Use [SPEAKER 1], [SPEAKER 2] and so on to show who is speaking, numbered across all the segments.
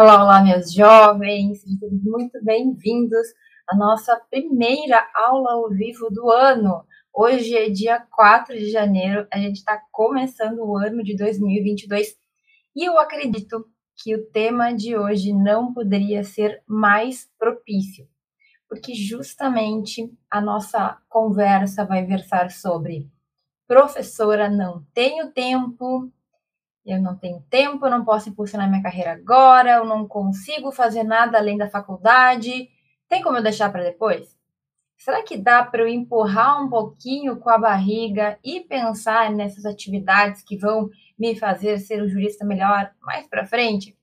[SPEAKER 1] Olá, olá, meus jovens, sejam todos muito bem-vindos à nossa primeira aula ao vivo do ano. Hoje é dia 4 de janeiro, a gente está começando o ano de 2022 e eu acredito que o tema de hoje não poderia ser mais propício, porque justamente a nossa conversa vai versar sobre professora, não tenho tempo, eu não tenho tempo, eu não posso impulsionar minha carreira agora, eu não consigo fazer nada além da faculdade. Tem como eu deixar para depois? Será que dá para eu empurrar um pouquinho com a barriga e pensar nessas atividades que vão me fazer ser um jurista melhor mais para frente?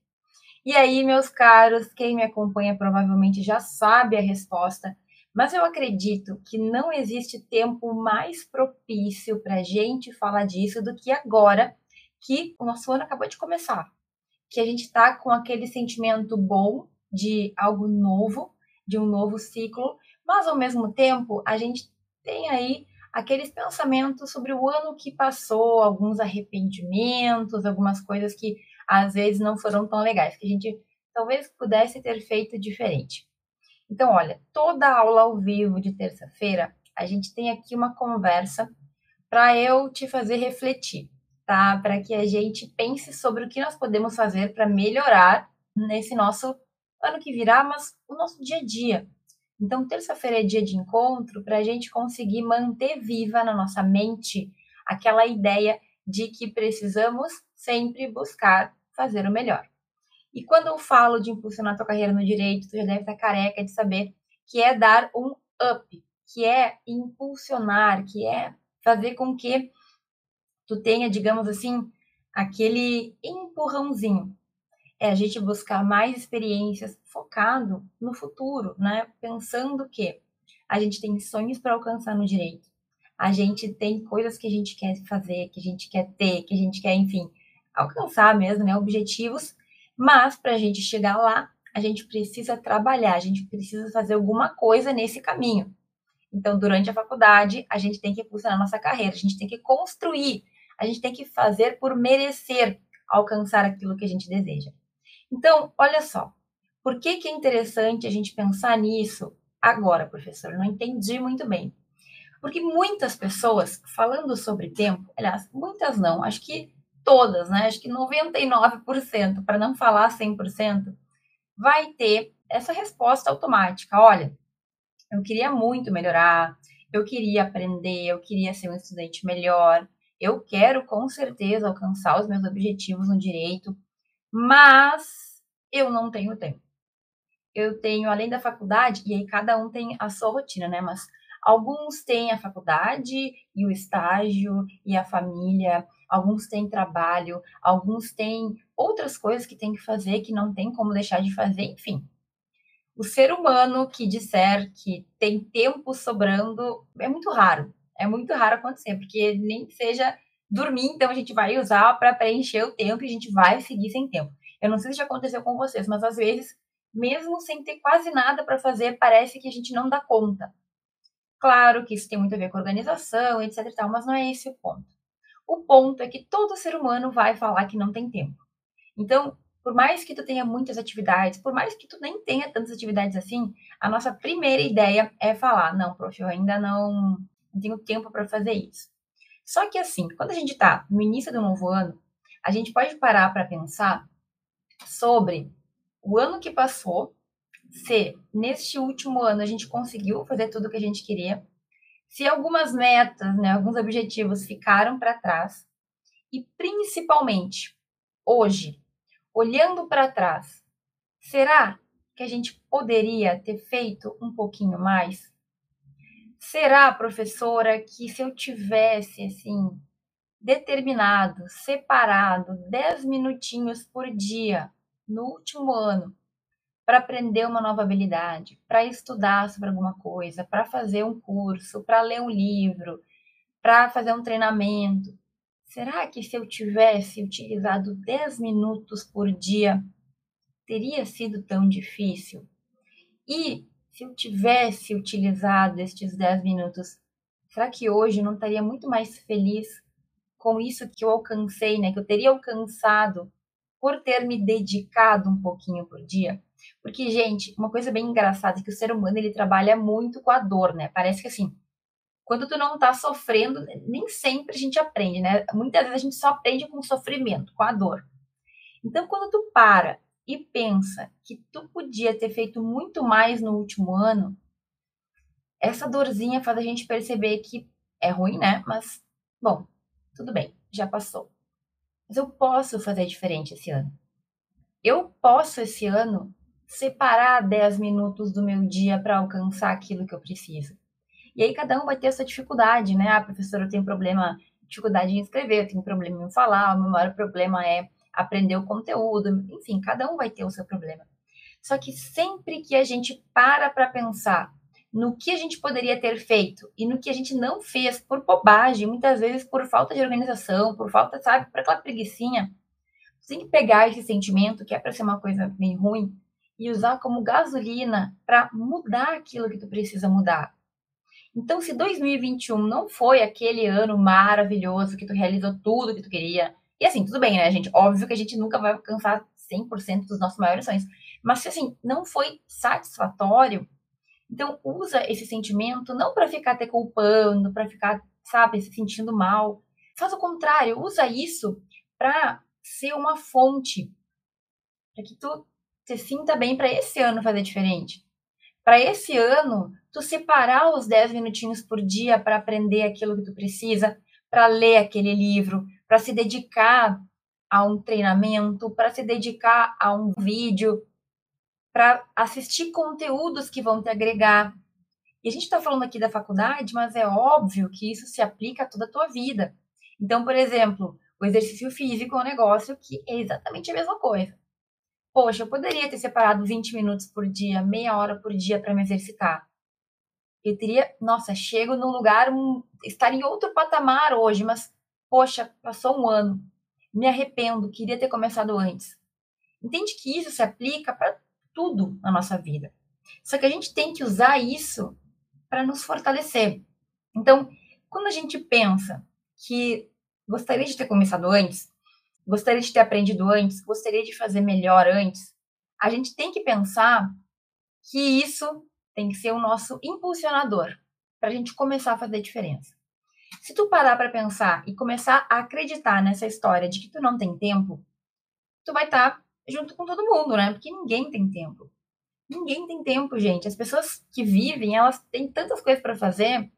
[SPEAKER 1] E aí, meus caros, quem me acompanha provavelmente já sabe a resposta, mas eu acredito que não existe tempo mais propício para a gente falar disso do que agora que o nosso ano acabou de começar, que a gente está com aquele sentimento bom de algo novo, de um novo ciclo, mas ao mesmo tempo a gente tem aí aqueles pensamentos sobre o ano que passou, alguns arrependimentos, algumas coisas que às vezes não foram tão legais, que a gente talvez pudesse ter feito diferente. Então, olha, toda aula ao vivo de terça-feira, a gente tem aqui uma conversa para eu te fazer refletir tá? Para que a gente pense sobre o que nós podemos fazer para melhorar nesse nosso ano que virá, mas o nosso dia a dia. Então, terça-feira é dia de encontro para a gente conseguir manter viva na nossa mente aquela ideia de que precisamos sempre buscar fazer o melhor. E quando eu falo de impulsionar tua carreira no direito, tu já deve estar careca de saber que é dar um up, que é impulsionar, que é fazer com que tu tenha, digamos assim, aquele empurrãozinho. É a gente buscar mais experiências focado no futuro, né? Pensando que a gente tem sonhos para alcançar no direito. A gente tem coisas que a gente quer fazer, que a gente quer ter, que a gente quer, enfim, alcançar mesmo, né? Objetivos. Mas para a gente chegar lá, a gente precisa trabalhar, a gente precisa fazer alguma coisa nesse caminho. Então, durante a faculdade, a gente tem que impulsionar nossa carreira, a gente tem que construir a gente tem que fazer por merecer alcançar aquilo que a gente deseja. Então, olha só, por que, que é interessante a gente pensar nisso agora, professor? Não entendi muito bem. Porque muitas pessoas, falando sobre tempo, aliás, muitas não, acho que todas, né? Acho que 99%, para não falar 100%, vai ter essa resposta automática. Olha, eu queria muito melhorar, eu queria aprender, eu queria ser um estudante melhor, eu quero com certeza alcançar os meus objetivos no direito, mas eu não tenho tempo. Eu tenho, além da faculdade, e aí cada um tem a sua rotina, né? Mas alguns têm a faculdade e o estágio e a família, alguns têm trabalho, alguns têm outras coisas que tem que fazer que não tem como deixar de fazer, enfim. O ser humano que disser que tem tempo sobrando é muito raro. É muito raro acontecer, porque nem seja dormir, então a gente vai usar para preencher o tempo e a gente vai seguir sem tempo. Eu não sei se já aconteceu com vocês, mas às vezes, mesmo sem ter quase nada para fazer, parece que a gente não dá conta. Claro que isso tem muito a ver com organização, etc tal, mas não é esse o ponto. O ponto é que todo ser humano vai falar que não tem tempo. Então, por mais que tu tenha muitas atividades, por mais que tu nem tenha tantas atividades assim, a nossa primeira ideia é falar, não, prof, eu ainda não tenho tempo para fazer isso. Só que assim, quando a gente está no início do novo ano, a gente pode parar para pensar sobre o ano que passou, se neste último ano a gente conseguiu fazer tudo o que a gente queria, se algumas metas, né, alguns objetivos ficaram para trás e principalmente hoje, olhando para trás, será que a gente poderia ter feito um pouquinho mais? Será, professora, que se eu tivesse assim determinado, separado 10 minutinhos por dia no último ano para aprender uma nova habilidade, para estudar sobre alguma coisa, para fazer um curso, para ler um livro, para fazer um treinamento. Será que se eu tivesse utilizado 10 minutos por dia, teria sido tão difícil? E se eu tivesse utilizado estes 10 minutos, será que hoje não estaria muito mais feliz com isso que eu alcancei, né? Que eu teria alcançado por ter me dedicado um pouquinho por dia. Porque, gente, uma coisa bem engraçada é que o ser humano ele trabalha muito com a dor, né? Parece que assim, quando tu não tá sofrendo, nem sempre a gente aprende, né? Muitas vezes a gente só aprende com o sofrimento, com a dor. Então, quando tu para e pensa que tu podia ter feito muito mais no último ano, essa dorzinha faz a gente perceber que é ruim, né? Mas, bom, tudo bem, já passou. Mas eu posso fazer diferente esse ano. Eu posso esse ano separar 10 minutos do meu dia para alcançar aquilo que eu preciso. E aí cada um vai ter a sua dificuldade, né? Ah, professora, eu tenho problema, dificuldade em escrever, eu tenho problema em falar, o meu maior problema é aprender o conteúdo, enfim, cada um vai ter o seu problema. Só que sempre que a gente para para pensar no que a gente poderia ter feito e no que a gente não fez por bobagem, muitas vezes por falta de organização, por falta, sabe, por aquela preguiçinha. Você tem que pegar esse sentimento, que é para ser uma coisa meio ruim, e usar como gasolina para mudar aquilo que tu precisa mudar. Então, se 2021 não foi aquele ano maravilhoso que tu realizou tudo que tu queria, e assim, tudo bem, né, gente? Óbvio que a gente nunca vai alcançar 100% dos nossos maiores sonhos, mas se assim, não foi satisfatório, então, usa esse sentimento não para ficar te culpando, para ficar, sabe, se sentindo mal. Faz o contrário, usa isso para ser uma fonte, para que tu se sinta bem para esse ano fazer diferente. Para esse ano, tu separar os 10 minutinhos por dia para aprender aquilo que tu precisa, para ler aquele livro, para se dedicar a um treinamento, para se dedicar a um vídeo, para assistir conteúdos que vão te agregar. E a gente está falando aqui da faculdade, mas é óbvio que isso se aplica a toda a tua vida. Então, por exemplo, o exercício físico é um negócio que é exatamente a mesma coisa. Poxa, eu poderia ter separado 20 minutos por dia, meia hora por dia para me exercitar. Eu teria, nossa, chego num lugar, um, estar em outro patamar hoje, mas, poxa, passou um ano, me arrependo, queria ter começado antes. Entende que isso se aplica para tudo na nossa vida. Só que a gente tem que usar isso para nos fortalecer. Então, quando a gente pensa que gostaria de ter começado antes, gostaria de ter aprendido antes, gostaria de fazer melhor antes, a gente tem que pensar que isso tem que ser o nosso impulsionador para a gente começar a fazer diferença. Se tu parar para pensar e começar a acreditar nessa história de que tu não tem tempo, tu vai estar tá junto com todo mundo, né? Porque ninguém tem tempo. Ninguém tem tempo, gente. As pessoas que vivem, elas têm tantas coisas para fazer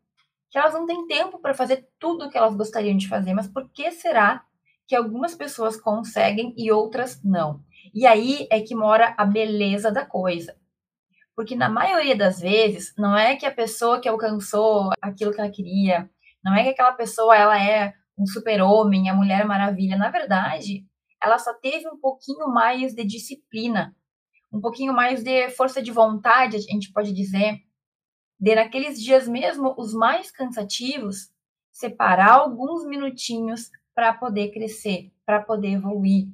[SPEAKER 1] que elas não têm tempo para fazer tudo o que elas gostariam de fazer. Mas por que será que algumas pessoas conseguem e outras não? E aí é que mora a beleza da coisa. Porque na maioria das vezes, não é que a pessoa que alcançou aquilo que ela queria, não é que aquela pessoa ela é um super-homem, a mulher maravilha. Na verdade, ela só teve um pouquinho mais de disciplina, um pouquinho mais de força de vontade, a gente pode dizer, de naqueles dias mesmo, os mais cansativos, separar alguns minutinhos para poder crescer, para poder evoluir.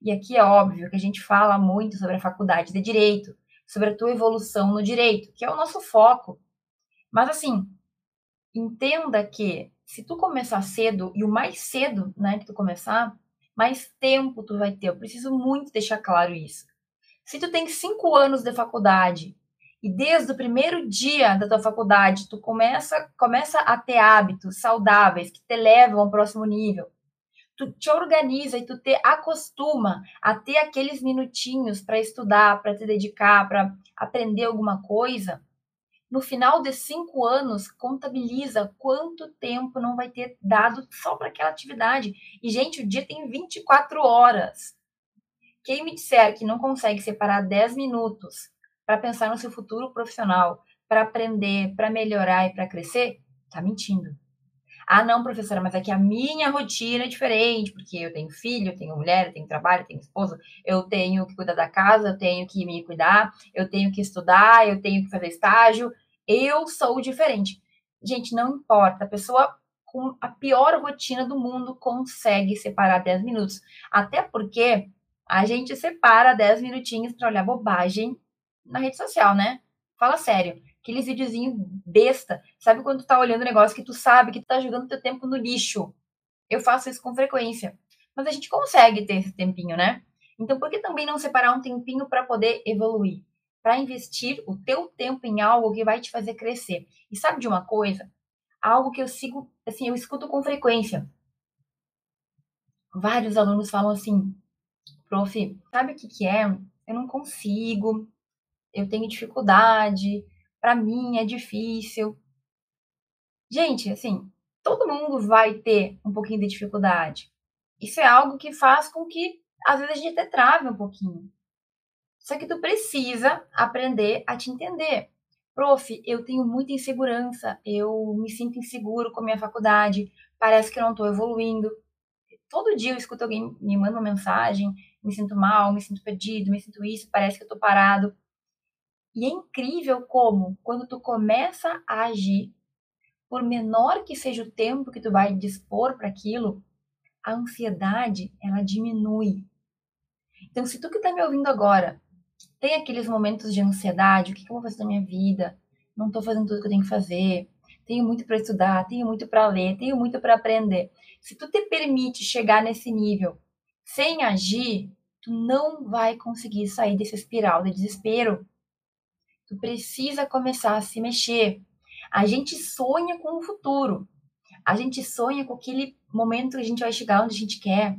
[SPEAKER 1] E aqui é óbvio que a gente fala muito sobre a faculdade de direito, sobre a tua evolução no direito, que é o nosso foco. Mas assim, entenda que se tu começar cedo e o mais cedo, né, que tu começar, mais tempo tu vai ter. Eu preciso muito deixar claro isso. Se tu tem cinco anos de faculdade e desde o primeiro dia da tua faculdade tu começa, começa a ter hábitos saudáveis que te levam ao próximo nível, tu te organiza e tu te acostuma a ter aqueles minutinhos para estudar, para te dedicar, para aprender alguma coisa, no final de cinco anos, contabiliza quanto tempo não vai ter dado só para aquela atividade. E, gente, o dia tem 24 horas. Quem me disser que não consegue separar 10 minutos para pensar no seu futuro profissional, para aprender, para melhorar e para crescer, está mentindo. Ah, não, professora, mas é que a minha rotina é diferente, porque eu tenho filho, eu tenho mulher, eu tenho trabalho, eu tenho esposa, eu tenho que cuidar da casa, eu tenho que me cuidar, eu tenho que estudar, eu tenho que fazer estágio. Eu sou diferente. Gente, não importa. A pessoa com a pior rotina do mundo consegue separar 10 minutos. Até porque a gente separa 10 minutinhos para olhar bobagem na rede social, né? Fala sério aqueles videozinhos besta. Sabe quando tu tá olhando um negócio que tu sabe que tu tá jogando teu tempo no lixo? Eu faço isso com frequência. Mas a gente consegue ter esse tempinho, né? Então, por que também não separar um tempinho para poder evoluir? Para investir o teu tempo em algo que vai te fazer crescer. E sabe de uma coisa? Algo que eu sigo, assim, eu escuto com frequência. Vários alunos falam assim, prof, sabe o que, que é? Eu não consigo, eu tenho dificuldade, para mim é difícil. Gente, assim, todo mundo vai ter um pouquinho de dificuldade. Isso é algo que faz com que às vezes a gente até trave um pouquinho. Só que tu precisa aprender a te entender. Prof, eu tenho muita insegurança, eu me sinto inseguro com a minha faculdade, parece que eu não estou evoluindo. Todo dia eu escuto alguém me manda uma mensagem, me sinto mal, me sinto perdido, me sinto isso, parece que eu estou parado. E é incrível como, quando tu começa a agir, por menor que seja o tempo que tu vai dispor para aquilo, a ansiedade ela diminui. Então, se tu que está me ouvindo agora tem aqueles momentos de ansiedade, o que, que eu vou fazer na minha vida? Não estou fazendo tudo que eu tenho que fazer. Tenho muito para estudar, tenho muito para ler, tenho muito para aprender. Se tu te permite chegar nesse nível sem agir, tu não vai conseguir sair desse espiral de desespero. Tu precisa começar a se mexer. A gente sonha com o futuro. A gente sonha com aquele momento que a gente vai chegar onde a gente quer.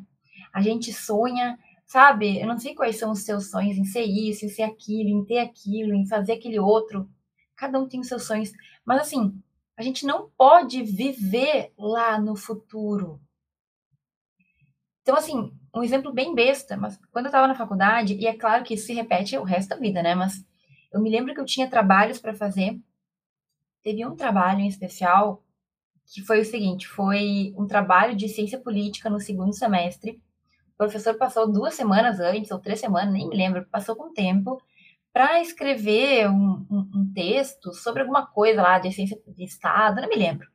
[SPEAKER 1] A gente sonha, sabe? Eu não sei quais são os seus sonhos em ser isso, em ser aquilo, em ter aquilo, em fazer aquele outro. Cada um tem os seus sonhos. Mas assim, a gente não pode viver lá no futuro. Então, assim, um exemplo bem besta, mas quando eu estava na faculdade, e é claro que isso se repete o resto da vida, né? Mas eu me lembro que eu tinha trabalhos para fazer. Teve um trabalho em especial que foi o seguinte: foi um trabalho de ciência política no segundo semestre. O professor passou duas semanas antes, ou três semanas, nem me lembro, passou com tempo, para escrever um, um, um, texto sobre alguma coisa lá de ciência de Estado, não me lembro.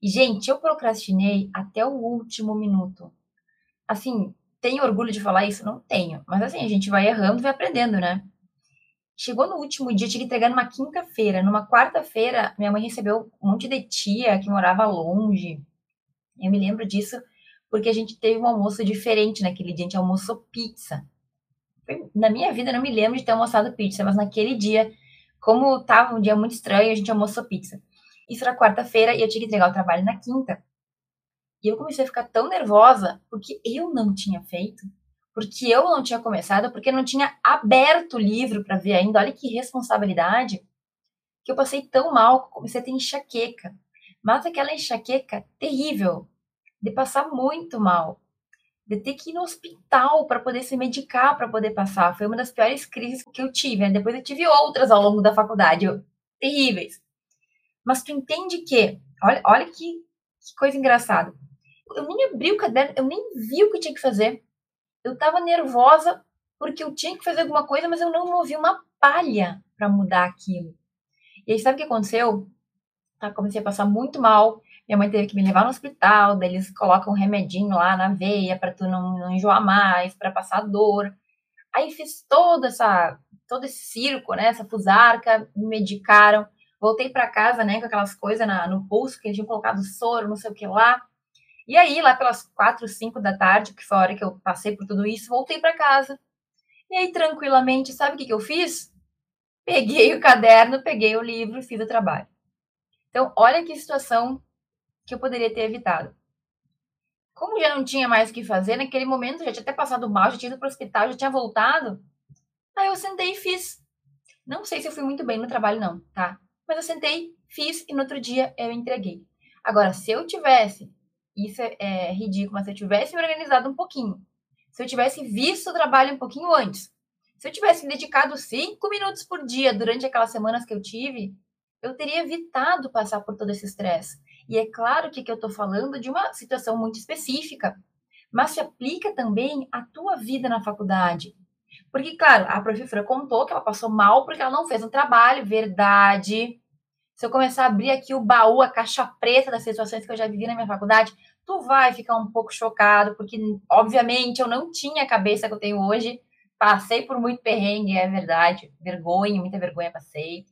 [SPEAKER 1] E, gente, eu procrastinei até o último minuto. Assim, tenho orgulho de falar isso? Não tenho. Mas, assim, a gente vai errando vai aprendendo, né? Chegou no último dia, tinha que entregar numa quinta-feira. Numa quarta-feira, minha mãe recebeu um monte de tia que morava longe. Eu me lembro disso porque a gente teve um almoço diferente naquele dia. A gente almoçou pizza. Na minha vida, eu não me lembro de ter almoçado pizza, mas naquele dia, como estava um dia muito estranho, a gente almoçou pizza. Isso era quarta-feira e eu tinha que entregar o trabalho na quinta. E eu comecei a ficar tão nervosa porque eu não tinha feito porque eu não tinha começado, porque não tinha aberto o livro para ver ainda. Olha que responsabilidade. Que eu passei tão mal, comecei a ter enxaqueca. Mas aquela enxaqueca terrível, de passar muito mal, de ter que ir no hospital para poder se medicar para poder passar. Foi uma das piores crises que eu tive. Né? Depois eu tive outras ao longo da faculdade, terríveis. Mas tu entende que, olha, olha que, que coisa engraçada. Eu nem abri o caderno, eu nem vi o que tinha que fazer eu estava nervosa porque eu tinha que fazer alguma coisa, mas eu não movi uma palha para mudar aquilo. E aí, sabe o que aconteceu? Tá, comecei a passar muito mal. Minha mãe teve que me levar no hospital, daí eles colocam um remedinho lá na veia para tu não, não enjoar mais, para passar dor. Aí fiz toda essa todo esse circo, né, essa fusarca, me medicaram. Voltei para casa, né, com aquelas coisas no pulso que eles tinham colocado soro, não sei o que lá. E aí, lá pelas quatro, cinco da tarde, que foi a hora que eu passei por tudo isso, voltei para casa. E aí, tranquilamente, sabe o que, que eu fiz? Peguei o caderno, peguei o livro e fiz o trabalho. Então, olha que situação que eu poderia ter evitado. Como já não tinha mais o que fazer, naquele momento já tinha até passado mal, já tinha ido para o hospital, já tinha voltado. Aí eu sentei e fiz. Não sei se eu fui muito bem no trabalho, não, tá? Mas eu sentei, fiz e no outro dia eu entreguei. Agora, se eu tivesse isso é, é ridículo, mas se eu tivesse me organizado um pouquinho, se eu tivesse visto o trabalho um pouquinho antes, se eu tivesse dedicado cinco minutos por dia durante aquelas semanas que eu tive, eu teria evitado passar por todo esse estresse. E é claro que, que eu estou falando de uma situação muito específica, mas se aplica também à tua vida na faculdade. Porque, claro, a professora contou que ela passou mal porque ela não fez um trabalho, verdade. Se eu começar a abrir aqui o baú, a caixa preta das situações que eu já vivi na minha faculdade, tu vai ficar um pouco chocado, porque, obviamente, eu não tinha a cabeça que eu tenho hoje. Passei por muito perrengue, é verdade. Vergonha, muita vergonha passei.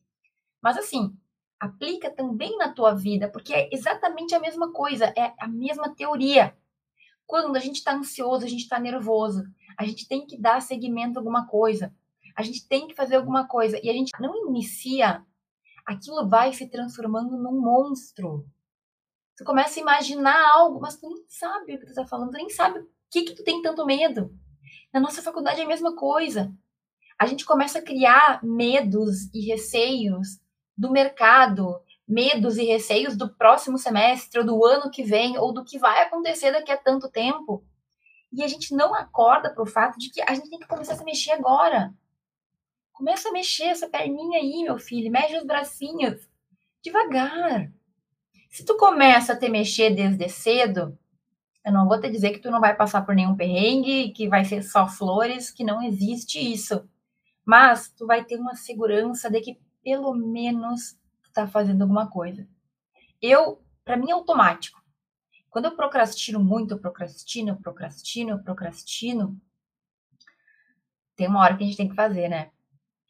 [SPEAKER 1] Mas, assim, aplica também na tua vida, porque é exatamente a mesma coisa, é a mesma teoria. Quando a gente está ansioso, a gente está nervoso, A gente tem que dar seguimento a alguma coisa. A gente tem que fazer alguma coisa. E a gente não inicia, aquilo vai se transformando num monstro. Tu começa a imaginar algo, mas tu nem sabe o que tu tá falando, tu nem sabe o que, que tu tem tanto medo. Na nossa faculdade é a mesma coisa. A gente começa a criar medos e receios do mercado, medos e receios do próximo semestre, ou do ano que vem, ou do que vai acontecer daqui a tanto tempo. E a gente não acorda para o fato de que a gente tem que começar a se mexer agora. Começa a mexer essa perninha aí, meu filho, mexe os bracinhos. Devagar. Se tu começa a te mexer desde cedo, eu não vou te dizer que tu não vai passar por nenhum perrengue, que vai ser só flores, que não existe isso. Mas tu vai ter uma segurança de que pelo menos tu tá fazendo alguma coisa. Eu, para mim é automático. Quando eu procrastino muito, eu procrastino, eu procrastino, eu procrastino, tem uma hora que a gente tem que fazer, né?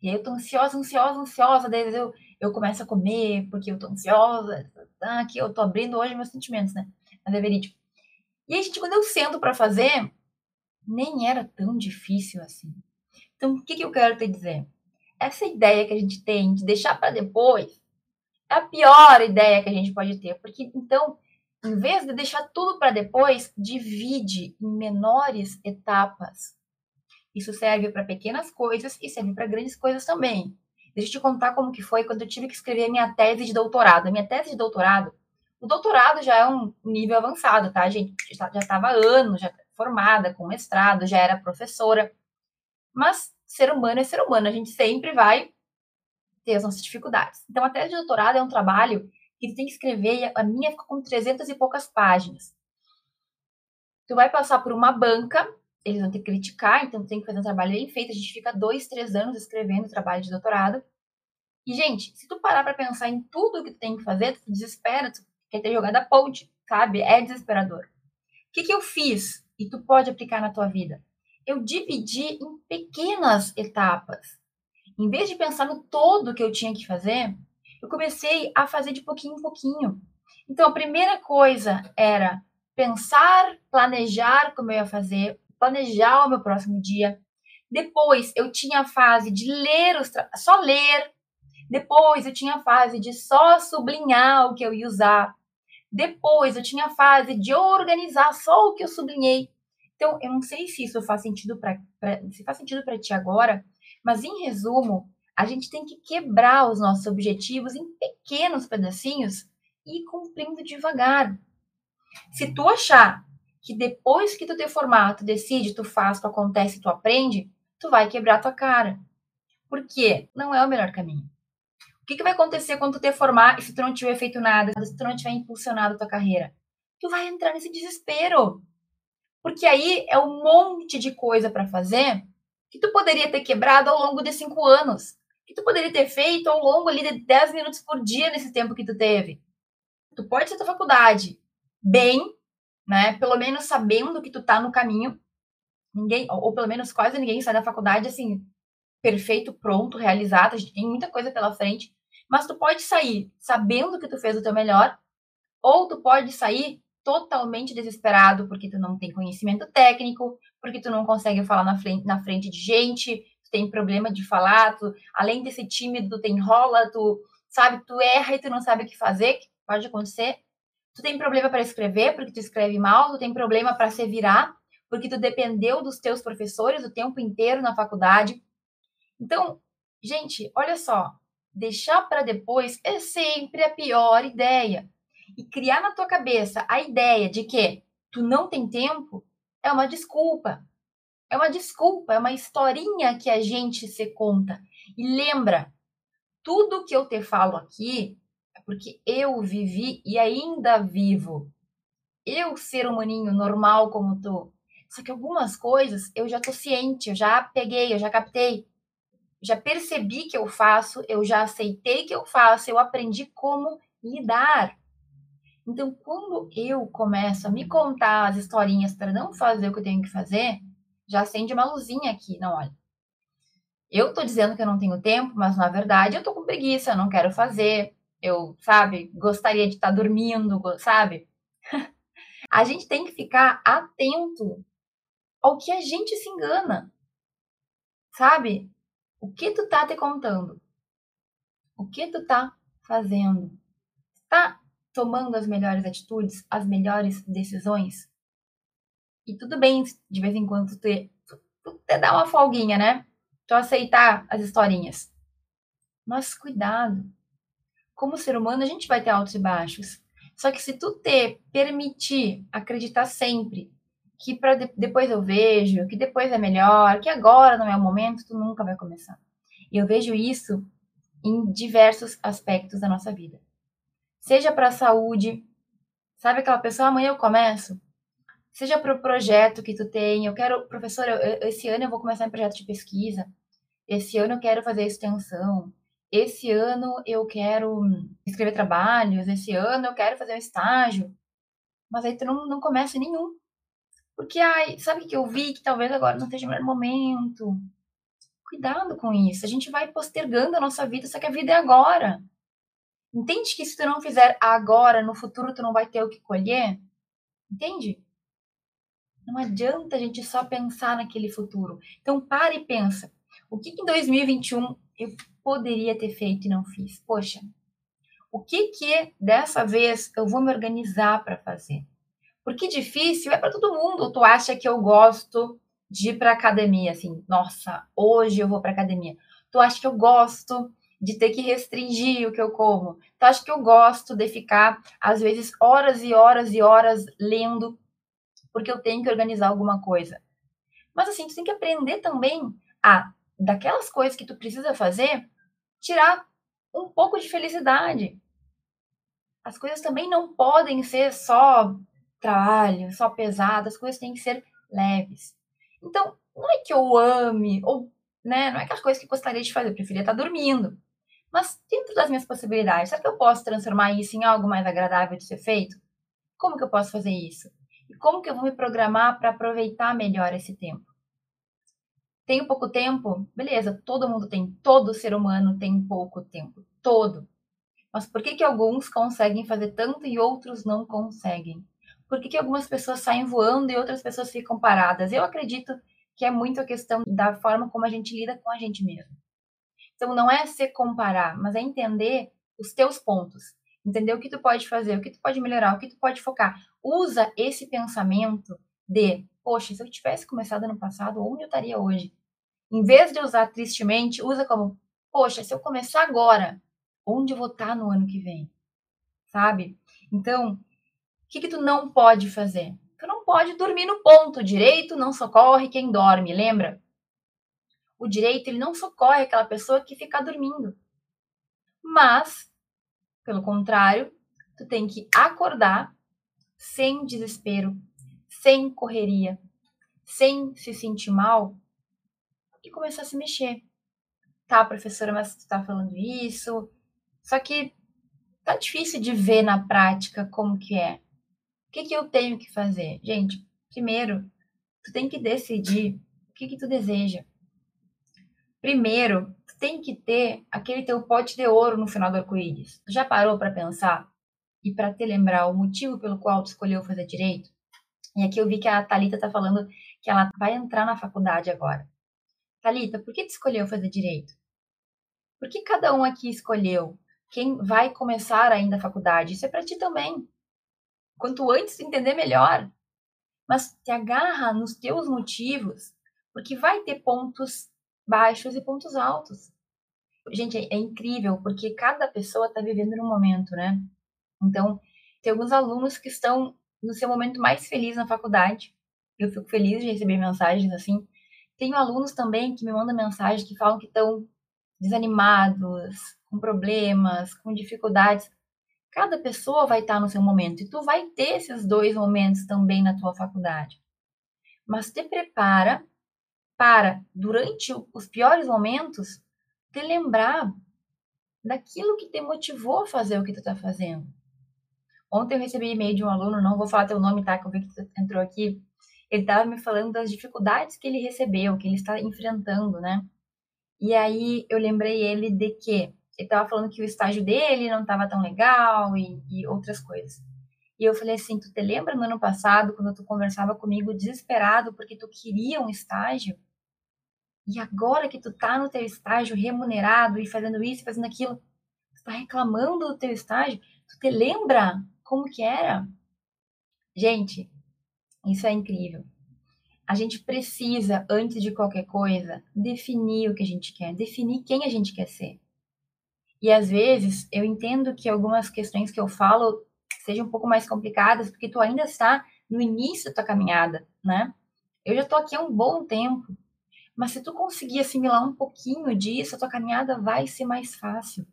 [SPEAKER 1] E aí eu tô ansiosa, ansiosa, ansiosa, daí eu, eu começo a comer porque eu tô ansiosa, tá, aqui eu tô abrindo hoje meus sentimentos, né? É verídico. E aí, gente, quando eu sento para fazer, nem era tão difícil assim. Então, o que, que eu quero te dizer? Essa ideia que a gente tem de deixar para depois é a pior ideia que a gente pode ter, porque então, em vez de deixar tudo para depois, divide em menores etapas. Isso serve para pequenas coisas e serve para grandes coisas também. Deixa eu te contar como que foi quando eu tive que escrever a minha tese de doutorado. A minha tese de doutorado, o doutorado já é um nível avançado, tá, gente? Já estava anos, já formada, com mestrado, já era professora. Mas ser humano é ser humano, a gente sempre vai ter as nossas dificuldades. Então, a tese de doutorado é um trabalho que tu tem que escrever, a minha ficou com 300 e poucas páginas. Tu vai passar por uma banca, eles vão ter que criticar, então tem que fazer um trabalho bem feito. A gente fica dois, três anos escrevendo trabalho de doutorado. E, gente, se tu parar para pensar em tudo que tu tem que fazer, tu desespera, tu quer ter jogado a ponte, sabe? É desesperador. O que, que eu fiz? E tu pode aplicar na tua vida eu dividi em pequenas etapas. Em vez de pensar no todo que eu tinha que fazer, eu comecei a fazer de pouquinho em pouquinho. Então, a primeira coisa era pensar, planejar como eu ia fazer, planejar o meu próximo dia. Depois, eu tinha a fase de ler, os só ler. Depois, eu tinha a fase de só sublinhar o que eu ia usar. Depois, eu tinha a fase de organizar só o que eu sublinhei. Então, eu não sei se isso faz sentido para se faz sentido para ti agora, mas em resumo, a gente tem que quebrar os nossos objetivos em pequenos pedacinhos e ir cumprindo devagar. Se tu achar que depois que tu te formar, tu decide, tu faz, tu acontece, tu aprende, tu vai quebrar tua cara. Por quê? Não é o melhor caminho. O que, que vai acontecer quando tu te formar e se tu não tiver feito nada, se tu não tiver impulsionado tua carreira? Tu vai entrar nesse desespero. Porque aí é um monte de coisa para fazer que tu poderia ter quebrado ao longo de cinco anos. Que tu poderia ter feito ao longo ali de 10 minutos por dia nesse tempo que tu teve. Tu pode ser tua faculdade bem, né? Pelo menos sabendo que tu tá no caminho. Ninguém, ou, ou pelo menos quase ninguém sai da faculdade assim, perfeito, pronto, realizado. A gente tem muita coisa pela frente. Mas tu pode sair sabendo que tu fez o teu melhor, ou tu pode sair totalmente desesperado porque tu não tem conhecimento técnico, porque tu não consegue falar na frente, na frente de gente, tu tem problema de falar, tu, além de ser tímido, tu tem enrola, tu sabe, tu erra e tu não sabe o que fazer, que pode acontecer. Tu tem problema para escrever porque tu escreve mal, tu tem problema para se virar porque tu dependeu dos teus professores o tempo inteiro na faculdade. Então, gente, olha só, deixar para depois é sempre a pior ideia e criar na tua cabeça a ideia de que tu não tem tempo é uma desculpa. É uma desculpa, é uma historinha que a gente se conta. E lembra, tudo que eu te falo aqui porque eu vivi e ainda vivo. Eu, ser humaninho normal como tu. Só que algumas coisas eu já tô ciente, eu já peguei, eu já captei. Já percebi que eu faço, eu já aceitei que eu faço, eu aprendi como lidar. Então, quando eu começo a me contar as historinhas para não fazer o que eu tenho que fazer, já acende uma luzinha aqui. Não, olha. Eu tô dizendo que eu não tenho tempo, mas na verdade eu tô com preguiça, eu não quero fazer. Eu, sabe, gostaria de estar tá dormindo, sabe? a gente tem que ficar atento ao que a gente se engana. Sabe? O que tu tá te contando? O que tu tá fazendo? Tá tomando as melhores atitudes, as melhores decisões? E tudo bem, de vez em quando, tu te, tu, te dá uma folguinha, né? Tu aceitar as historinhas. Mas cuidado. Como ser humano, a gente vai ter altos e baixos. Só que se tu te permitir acreditar sempre que para de, depois eu vejo, que depois é melhor, que agora não é o momento, tu nunca vai começar. E eu vejo isso em diversos aspectos da nossa vida. Seja para a saúde, sabe aquela pessoa, amanhã eu começo? Seja para o projeto que tu tem, eu quero, professor, esse ano eu vou começar um projeto de pesquisa, esse ano eu quero fazer extensão, esse ano eu quero escrever trabalhos, esse ano eu quero fazer um estágio, mas aí tu não, não começa nenhum. Porque, ai, sabe que eu vi que talvez agora não seja o melhor momento. Cuidado com isso. A gente vai postergando a nossa vida, só que a vida é agora. Entende que se tu não fizer agora, no futuro tu não vai ter o que colher? Entende? Não adianta a gente só pensar naquele futuro. Então, para e pensa. O que, que em 2021 eu poderia ter feito e não fiz? Poxa, o que que dessa vez eu vou me organizar para fazer? Porque difícil é para todo mundo. Tu acha que eu gosto de ir para academia assim? Nossa, hoje eu vou para academia. Tu acha que eu gosto de ter que restringir o que eu como? Tu acha que eu gosto de ficar às vezes horas e horas e horas lendo porque eu tenho que organizar alguma coisa? Mas assim, tu tem que aprender também a daquelas coisas que tu precisa fazer, tirar um pouco de felicidade. As coisas também não podem ser só trabalho, só pesadas, as coisas têm que ser leves. Então, não é que eu ame, ou né, não é aquelas coisas que eu gostaria de fazer, eu preferia estar dormindo. Mas dentro das minhas possibilidades, será que eu posso transformar isso em algo mais agradável de ser feito? Como que eu posso fazer isso? E como que eu vou me programar para aproveitar melhor esse tempo? Tenho pouco tempo? Beleza, todo mundo tem, todo ser humano tem pouco tempo, todo. Mas por que que alguns conseguem fazer tanto e outros não conseguem? Por que, que algumas pessoas saem voando e outras pessoas ficam paradas? Eu acredito que é muito a questão da forma como a gente lida com a gente mesmo. Então não é se comparar, mas é entender os teus pontos, entender o que tu pode fazer, o que tu pode melhorar, o que tu pode focar. Usa esse pensamento de, poxa, se eu tivesse começado ano passado, onde eu estaria hoje? Em vez de usar tristemente, usa como, poxa, se eu começar agora, onde eu vou estar no ano que vem? Sabe? Então, o que, que tu não pode fazer? Tu não pode dormir no ponto. Direito não socorre quem dorme, lembra? O direito ele não socorre aquela pessoa que fica dormindo. Mas, pelo contrário, tu tem que acordar sem desespero, sem correria, sem se sentir mal e começar a se mexer. Tá, professora, mas tu tá falando isso. Só que tá difícil de ver na prática como que é. O que que eu tenho que fazer? Gente, primeiro, tu tem que decidir o que que tu deseja. Primeiro, tu tem que ter aquele teu pote de ouro no final do arco-íris. Tu já parou para pensar e para te lembrar o motivo pelo qual tu escolheu fazer direito? E aqui eu vi que a Talita tá falando que ela vai entrar na faculdade agora. Talita, por que tu escolheu fazer direito? Por que cada um aqui escolheu? Quem vai começar ainda a faculdade? Isso é para ti também. Quanto antes entender melhor. Mas te agarra nos teus motivos, porque vai ter pontos baixos e pontos altos. Gente, é, é incrível, porque cada pessoa está vivendo num momento, né? Então, tem alguns alunos que estão no seu momento mais feliz na faculdade. Eu fico feliz de receber mensagens assim. Tenho alunos também que me mandam mensagens que falam que estão desanimados, com problemas, com dificuldades. Cada pessoa vai estar no seu momento e tu vai ter esses dois momentos também na tua faculdade. Mas te prepara para, durante os piores momentos, te lembrar daquilo que te motivou a fazer o que tu está fazendo. Ontem eu recebi e-mail de um aluno, não vou falar teu nome, tá? Que eu vi que tu entrou aqui. Ele estava me falando das dificuldades que ele recebeu, que ele está enfrentando, né? E aí eu lembrei ele de que ele estava falando que o estágio dele não estava tão legal e, e outras coisas. E eu falei assim: Tu te lembra no ano passado, quando tu conversava comigo desesperado porque tu queria um estágio? E agora que tu tá no teu estágio remunerado e fazendo isso, fazendo aquilo, tu tá reclamando do teu estágio? Tu te lembra como que era? Gente, isso é incrível. A gente precisa, antes de qualquer coisa, definir o que a gente quer, definir quem a gente quer ser. E às vezes eu entendo que algumas questões que eu falo sejam um pouco mais complicadas, porque tu ainda está no início da tua caminhada, né? Eu já estou aqui há um bom tempo, mas se tu conseguir assimilar um pouquinho disso, a tua caminhada vai ser mais fácil.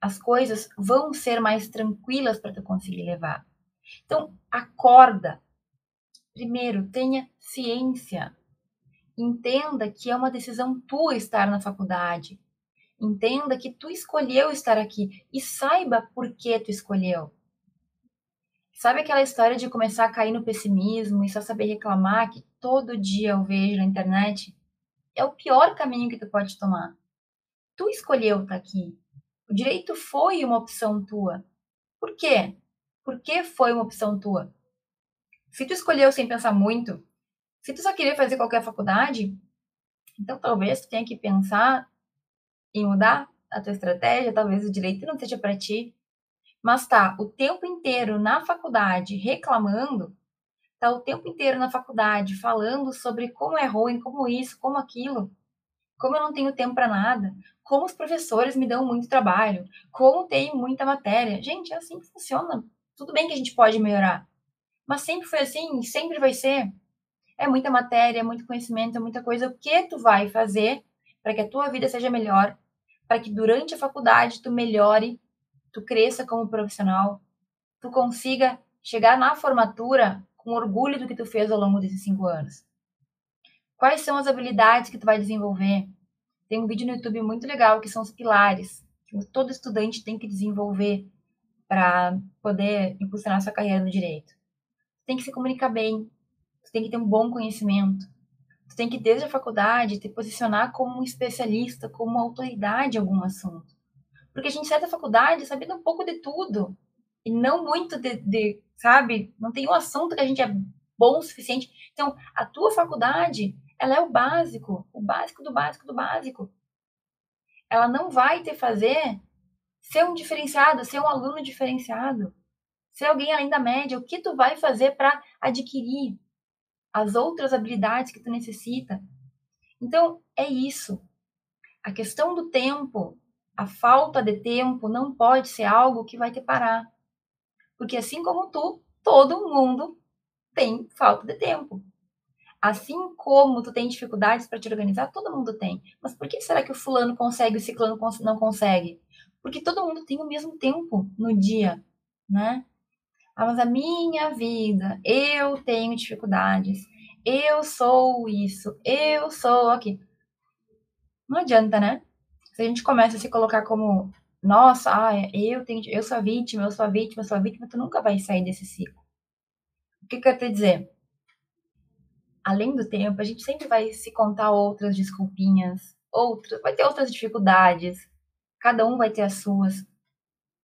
[SPEAKER 1] As coisas vão ser mais tranquilas para tu conseguir levar. Então, acorda. Primeiro, tenha ciência. Entenda que é uma decisão tua estar na faculdade. Entenda que tu escolheu estar aqui e saiba por que tu escolheu. Sabe aquela história de começar a cair no pessimismo e só saber reclamar que todo dia eu vejo na internet? É o pior caminho que tu pode tomar. Tu escolheu estar aqui. O direito foi uma opção tua. Por quê? Por que foi uma opção tua? Se tu escolheu sem pensar muito, se tu só queria fazer qualquer faculdade, então talvez tu tenha que pensar em mudar a tua estratégia, talvez o direito não seja para ti, mas tá o tempo inteiro na faculdade reclamando, tá o tempo inteiro na faculdade falando sobre como é ruim, como isso, como aquilo, como eu não tenho tempo para nada, como os professores me dão muito trabalho, como tem muita matéria. Gente, é assim que funciona. Tudo bem que a gente pode melhorar, mas sempre foi assim, sempre vai ser. É muita matéria, é muito conhecimento, é muita coisa. O que tu vai fazer para que a tua vida seja melhor, para que durante a faculdade tu melhore tu cresça como profissional, tu consiga chegar na formatura com orgulho do que tu fez ao longo desses cinco anos. Quais são as habilidades que tu vai desenvolver? Tem um vídeo no YouTube muito legal que são os pilares que todo estudante tem que desenvolver para poder impulsionar sua carreira no direito. Tu tem que se comunicar bem, tu tem que ter um bom conhecimento, tu tem que desde a faculdade te posicionar como um especialista, como uma autoridade em algum assunto. Porque a gente sai da faculdade sabendo um pouco de tudo. E não muito de, de, sabe? Não tem um assunto que a gente é bom o suficiente. Então, a tua faculdade, ela é o básico. O básico do básico do básico. Ela não vai te fazer ser um diferenciado, ser um aluno diferenciado. Ser alguém além da média. O que tu vai fazer para adquirir as outras habilidades que tu necessita? Então, é isso. A questão do tempo a falta de tempo não pode ser algo que vai te parar. Porque assim como tu, todo mundo tem falta de tempo. Assim como tu tem dificuldades para te organizar, todo mundo tem. Mas por que será que o fulano consegue e o ciclano não consegue? Porque todo mundo tem o mesmo tempo no dia, né? Ah, mas a minha vida, eu tenho dificuldades, eu sou isso, eu sou aqui. Não adianta, né? se a gente começa a se colocar como, nossa, ah, eu tenho, eu sou a vítima, eu sou a vítima, eu sou a vítima, tu nunca vai sair desse ciclo. O que, que eu quero te dizer? Além do tempo, a gente sempre vai se contar outras desculpinhas, outras, vai ter outras dificuldades, cada um vai ter as suas,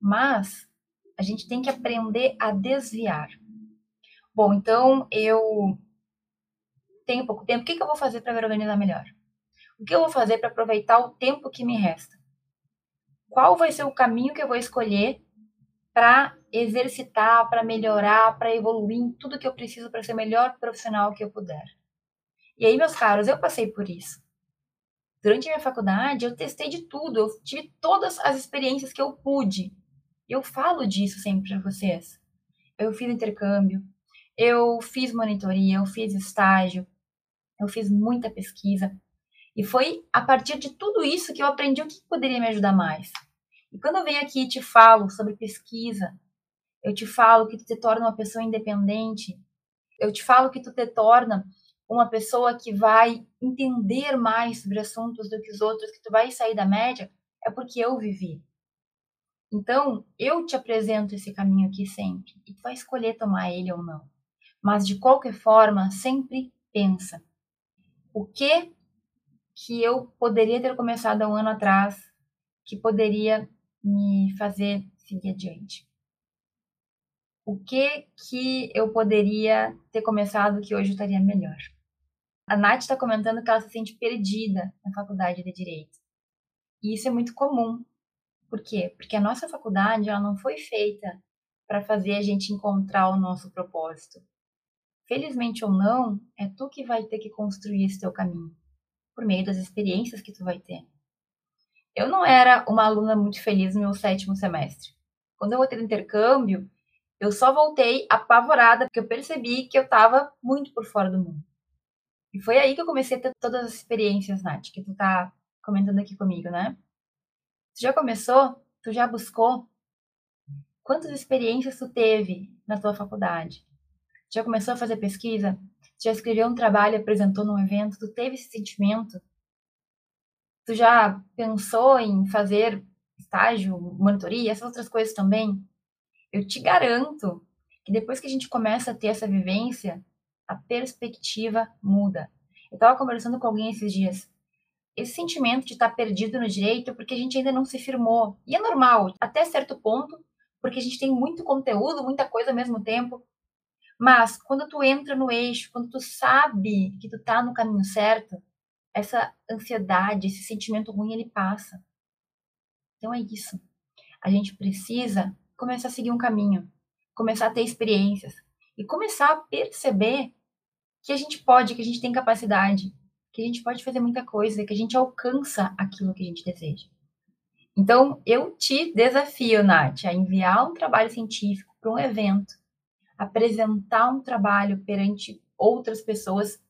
[SPEAKER 1] mas a gente tem que aprender a desviar. Bom, então eu tenho pouco tempo, o que, que eu vou fazer para me organizar melhor? O que eu vou fazer para aproveitar o tempo que me resta? Qual vai ser o caminho que eu vou escolher para exercitar, para melhorar, para evoluir em tudo que eu preciso para ser o melhor profissional que eu puder? E aí, meus caros, eu passei por isso. Durante a minha faculdade, eu testei de tudo, eu tive todas as experiências que eu pude. Eu falo disso sempre para vocês. Eu fiz intercâmbio, eu fiz monitoria, eu fiz estágio, eu fiz muita pesquisa, e foi a partir de tudo isso que eu aprendi o que poderia me ajudar mais. E quando eu venho aqui e te falo sobre pesquisa, eu te falo que tu te torna uma pessoa independente, eu te falo que tu te torna uma pessoa que vai entender mais sobre assuntos do que os outros, que tu vai sair da média, é porque eu vivi. Então, eu te apresento esse caminho aqui sempre, e tu vai escolher tomar ele ou não. Mas de qualquer forma, sempre pensa: o que que eu poderia ter começado há um ano atrás, que poderia me fazer seguir adiante. o que que eu poderia ter começado que hoje estaria melhor. A Nath está comentando que ela se sente perdida na faculdade de Direito. E isso é muito comum. Por quê? Porque a nossa faculdade ela não foi feita para fazer a gente encontrar o nosso propósito. Felizmente ou não, é tu que vai ter que construir esse teu caminho, por meio das experiências que tu vai ter. Eu não era uma aluna muito feliz no meu sétimo semestre. Quando eu voltei do intercâmbio, eu só voltei apavorada porque eu percebi que eu estava muito por fora do mundo. E foi aí que eu comecei a ter todas as experiências, Nath, que tu tá comentando aqui comigo, né? Tu já começou? Tu já buscou? Quantas experiências tu teve na tua faculdade? Já começou a fazer pesquisa? Já escreveu um trabalho, apresentou num evento? Tu teve esse sentimento? Tu já pensou em fazer estágio, monitoria, essas outras coisas também? eu te garanto que depois que a gente começa a ter essa vivência, a perspectiva muda. Eu estava conversando com alguém esses dias. Esse sentimento de estar perdido no direito é porque a gente ainda não se firmou. E é normal, até certo ponto, porque a gente tem muito conteúdo, muita coisa ao mesmo tempo. Mas quando tu entra no eixo, quando tu sabe que tu tá no caminho certo, essa ansiedade, esse sentimento ruim, ele passa. Então é isso. A gente precisa começar a seguir um caminho, começar a ter experiências e começar a perceber que a gente pode, que a gente tem capacidade, que a gente pode fazer muita coisa, que a gente alcança aquilo que a gente deseja. Então, eu te desafio, Nath, a enviar um trabalho científico para um evento, apresentar um trabalho perante outras pessoas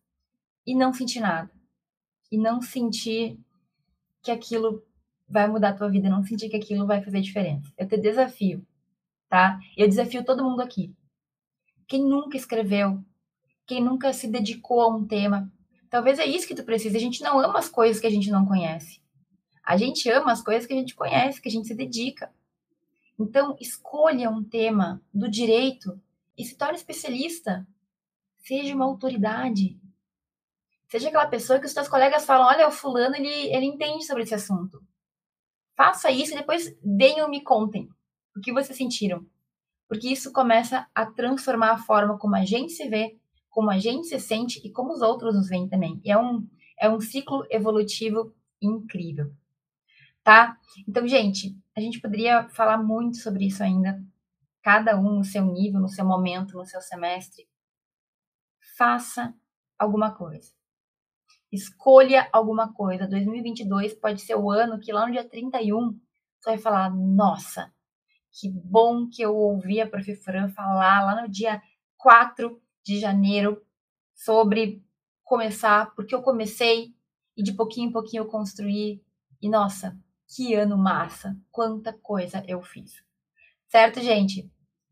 [SPEAKER 1] e não sentir nada. E não sentir que aquilo vai mudar a tua vida, não sentir que aquilo vai fazer diferença. Eu te desafio tá? Eu desafio todo mundo aqui. Quem nunca escreveu, quem nunca se dedicou a um tema, talvez é isso que tu precisa. A gente não ama as coisas que a gente não conhece. A gente ama as coisas que a gente conhece, que a gente se dedica. Então, escolha um tema do direito e se torne especialista. Seja uma autoridade. Seja aquela pessoa que os teus colegas falam: olha, o fulano ele, ele entende sobre esse assunto. Faça isso e depois venham me contem. O que vocês sentiram? Porque isso começa a transformar a forma como a gente se vê, como a gente se sente e como os outros nos veem também. E é um, é um ciclo evolutivo incrível. Tá? Então, gente, a gente poderia falar muito sobre isso ainda. Cada um no seu nível, no seu momento, no seu semestre. Faça alguma coisa. Escolha alguma coisa. 2022 pode ser o ano que lá no dia 31 você vai falar: nossa, que bom que eu ouvi a Prof. Fran falar lá no dia 4 de janeiro sobre começar, porque eu comecei e de pouquinho em pouquinho eu construí. E nossa, que ano massa! Quanta coisa eu fiz. Certo, gente?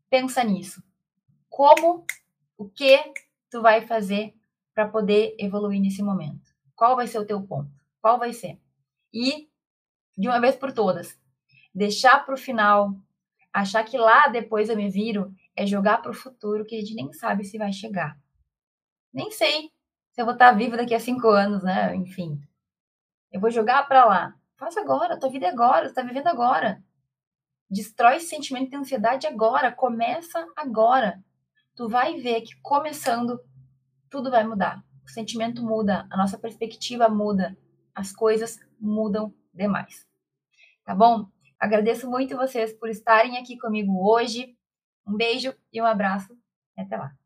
[SPEAKER 1] Pensa nisso. Como, o que tu vai fazer para poder evoluir nesse momento? Qual vai ser o teu ponto? Qual vai ser? E, de uma vez por todas, deixar para o final Achar que lá depois eu me viro é jogar para o futuro que a gente nem sabe se vai chegar. Nem sei se eu vou estar vivo daqui a cinco anos, né? Enfim. Eu vou jogar para lá. Faça agora, tua vida é agora, você está vivendo agora. Destrói esse sentimento de ansiedade agora, começa agora. Tu vai ver que começando, tudo vai mudar. Sentimento muda, a nossa perspectiva muda, as coisas mudam demais. Tá bom? Agradeço muito vocês por estarem aqui comigo hoje. Um beijo e um abraço. Até lá.